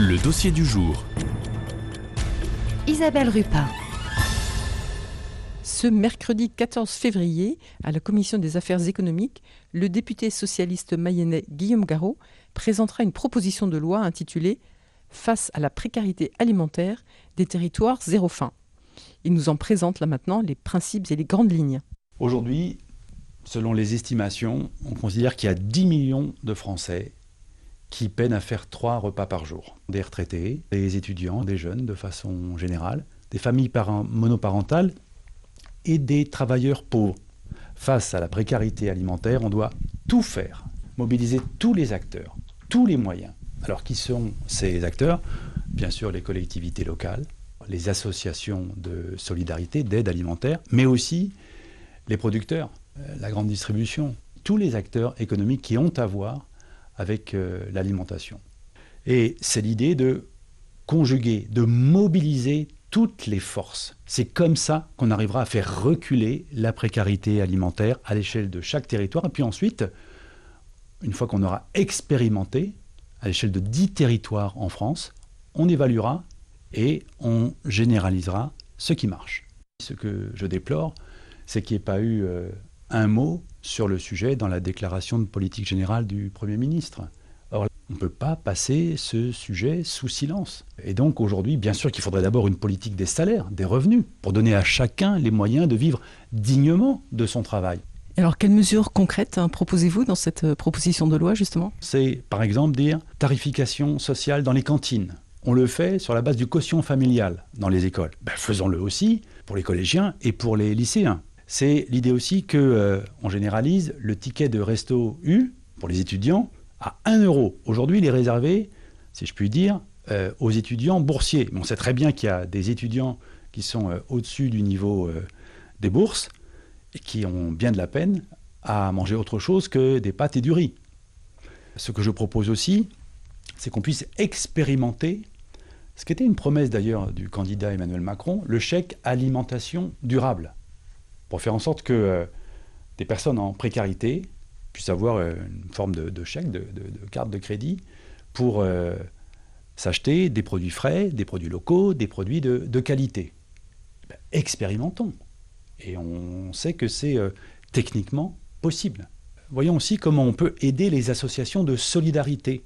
Le dossier du jour. Isabelle Rupin. Ce mercredi 14 février, à la Commission des affaires économiques, le député socialiste mayennais Guillaume Garot présentera une proposition de loi intitulée Face à la précarité alimentaire des territoires zéro faim. Il nous en présente là maintenant les principes et les grandes lignes. Aujourd'hui, selon les estimations, on considère qu'il y a 10 millions de Français qui peinent à faire trois repas par jour. Des retraités, des étudiants, des jeunes de façon générale, des familles monoparentales et des travailleurs pauvres. Face à la précarité alimentaire, on doit tout faire, mobiliser tous les acteurs, tous les moyens. Alors qui sont ces acteurs? Bien sûr les collectivités locales, les associations de solidarité, d'aide alimentaire, mais aussi les producteurs, euh, la grande distribution, tous les acteurs économiques qui ont à voir avec euh, l'alimentation. Et c'est l'idée de conjuguer, de mobiliser toutes les forces. C'est comme ça qu'on arrivera à faire reculer la précarité alimentaire à l'échelle de chaque territoire. Et puis ensuite, une fois qu'on aura expérimenté à l'échelle de 10 territoires en France, on évaluera et on généralisera ce qui marche. Ce que je déplore, c'est qu'il n'y ait pas eu euh, un mot sur le sujet dans la déclaration de politique générale du Premier ministre. Or, on ne peut pas passer ce sujet sous silence. Et donc aujourd'hui, bien sûr qu'il faudrait d'abord une politique des salaires, des revenus, pour donner à chacun les moyens de vivre dignement de son travail. Alors, quelles mesures concrètes hein, proposez-vous dans cette euh, proposition de loi, justement? C'est, par exemple, dire tarification sociale dans les cantines. On le fait sur la base du quotient familial dans les écoles. Ben, faisons-le aussi pour les collégiens et pour les lycéens c'est l'idée aussi qu'on euh, généralise le ticket de resto U pour les étudiants à 1 euro. Aujourd'hui, il est réservé, si je puis dire, euh, aux étudiants boursiers. on sait très bien qu'il y a des étudiants qui sont euh, au-dessus du niveau des bourses et qui ont bien de la peine à manger autre chose que des pâtes et du riz. Ce que je propose aussi, c'est qu'on puisse expérimenter ce qui était une promesse d'ailleurs du candidat Emmanuel Macron, le chèque alimentation durable pour faire en sorte que euh, des personnes en précarité puissent avoir euh, une forme de, chèque, de, carte de crédit pour euh, s'acheter des produits frais, des produits locaux, des produits de, qualité. Ben, expérimentons. Et on sait que c'est techniquement possible. Voyons aussi comment on peut aider les associations de solidarité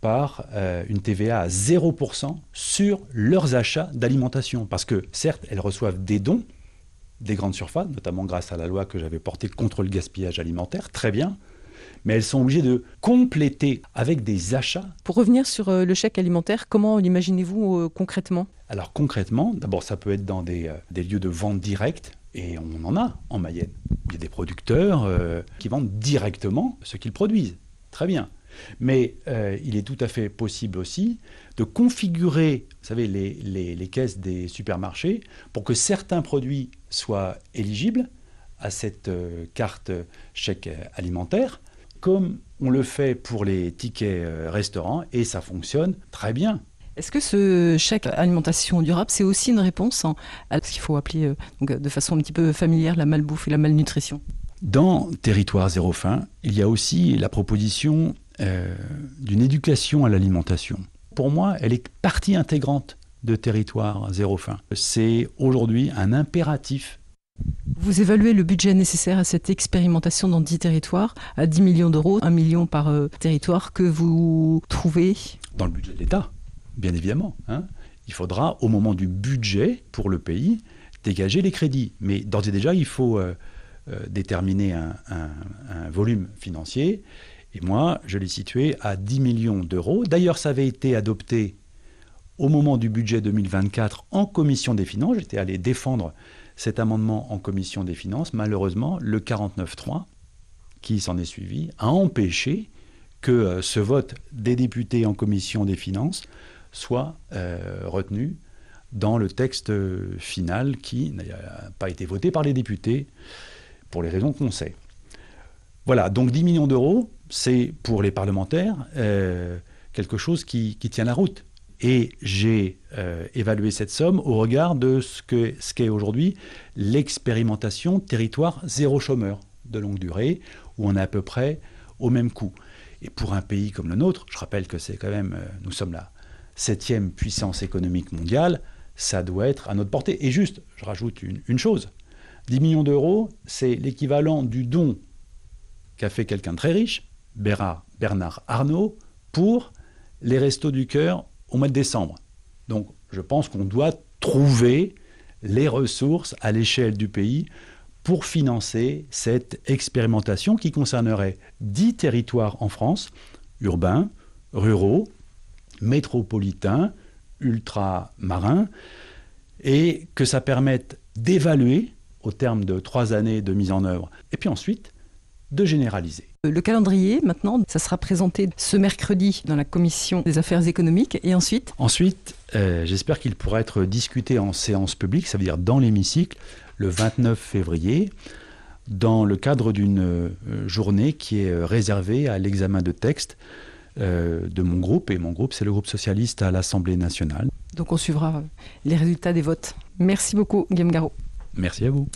par une TVA à 0% sur leurs achats d'alimentation. Parce que certes, elles reçoivent des dons, des grandes surfaces, notamment grâce à la loi que j'avais portée contre le gaspillage alimentaire, très bien, mais elles sont obligées de compléter avec des achats. Pour revenir sur euh, le chèque alimentaire, comment l'imaginez-vous euh, concrètement? Alors concrètement, d'abord ça peut être dans des, euh, lieux de vente directe, et on en a en Mayenne. Il y a des producteurs qui vendent directement ce qu'ils produisent. Très bien. Mais euh, il est tout à fait possible aussi de configurer, vous savez, les, caisses des supermarchés pour que certains produits soient éligibles à cette euh, carte chèque alimentaire, comme on le fait pour les tickets euh, restaurants, et ça fonctionne très bien. Est-ce que ce chèque alimentation durable, c'est aussi une réponse à ce qu'il faut appeler de façon un petit peu familière la malbouffe et la malnutrition? Dans Territoire zéro faim, il y a aussi la proposition euh, d'une éducation à l'alimentation. Pour moi, elle est partie intégrante de territoire zéro faim. C'est aujourd'hui un impératif. Vous évaluez le budget nécessaire à cette expérimentation dans 10 territoires à 10 millions d'euros, 1 million par euh, territoire que vous trouvez Dans le budget de l'État, bien évidemment. Hein. Il faudra, au moment du budget pour le pays, dégager les crédits. Mais d'ores et déjà, il faut euh, déterminer un, un volume financier et moi, je l'ai situé à 10 millions d'euros. D'ailleurs, ça avait été adopté au moment du budget 2024 en commission des finances. J'étais allé défendre cet amendement en commission des finances. Malheureusement, le 49.3, qui s'en est suivi, a empêché que euh, ce vote des députés en commission des finances soit euh, retenu dans le texte final qui n'a pas été voté par les députés pour les raisons qu'on sait. Voilà, donc 10 millions d'euros, c'est pour les parlementaires euh, quelque chose qui, tient la route. Et j'ai euh, évalué cette somme au regard de ce qu'est ce aujourd'hui l'expérimentation territoire zéro chômeur de longue durée, où on est à peu près au même coût. Et pour un pays comme le nôtre, je rappelle que c'est quand même, euh, nous sommes la septième puissance économique mondiale, ça doit être à notre portée. Et juste, je rajoute une, chose, 10 millions d'euros, c'est l'équivalent du don qu'a fait quelqu'un de très riche, Bernard, Bernard Arnault, pour les restos du cœur au mois de décembre. Donc je pense qu'on doit trouver les ressources à l'échelle du pays pour financer cette expérimentation qui concernerait 10 territoires en France, urbains, ruraux, métropolitains, ultramarins, et que ça permette d'évaluer au terme de trois années de mise en œuvre, et puis ensuite de généraliser. Le calendrier, maintenant, ça sera présenté ce mercredi dans la commission des affaires économiques et ensuite Ensuite, euh, j'espère qu'il pourra être discuté en séance publique, ça veut dire dans l'hémicycle, le 29 février, dans le cadre d'une euh, journée qui est euh, réservée à l'examen de textes de mon groupe, et mon groupe, c'est le groupe socialiste à l'Assemblée nationale. Donc on suivra les résultats des votes. Merci beaucoup, Guillaume Garot. Merci à vous.